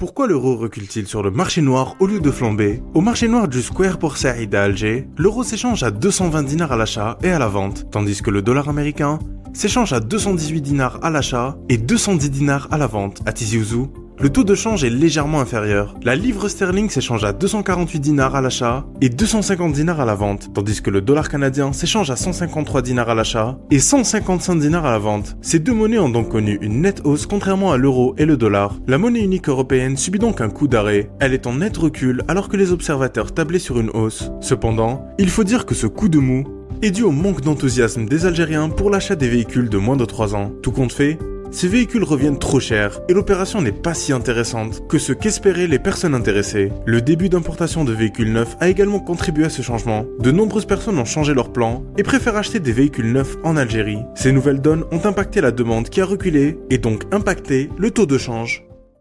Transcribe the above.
Pourquoi l'euro recule-t-il sur le marché noir au lieu de flamber Au marché noir du Square pour Saïd à l'euro s'échange à 220 dinars à l'achat et à la vente, tandis que le dollar américain s'échange à 218 dinars à l'achat et 210 dinars à la vente. À Tizi Ouzou, le taux de change est légèrement inférieur. La livre sterling s'échange à 248 dinars à l'achat et 250 dinars à la vente, tandis que le dollar canadien s'échange à 153 dinars à l'achat et 155 dinars à la vente. Ces deux monnaies ont donc connu une nette hausse contrairement à l'euro et le dollar. La monnaie unique européenne subit donc un coup d'arrêt. Elle est en net recul alors que les observateurs tablaient sur une hausse. Cependant, il faut dire que ce coup de mou est dû au manque d'enthousiasme des Algériens pour l'achat des véhicules de moins de 3 ans. Tout compte fait, ces véhicules reviennent trop chers et l'opération n'est pas si intéressante que ce qu'espéraient les personnes intéressées. Le début d'importation de véhicules neufs a également contribué à ce changement. De nombreuses personnes ont changé leur plan et préfèrent acheter des véhicules neufs en Algérie. Ces nouvelles donnes ont impacté la demande qui a reculé et donc impacté le taux de change.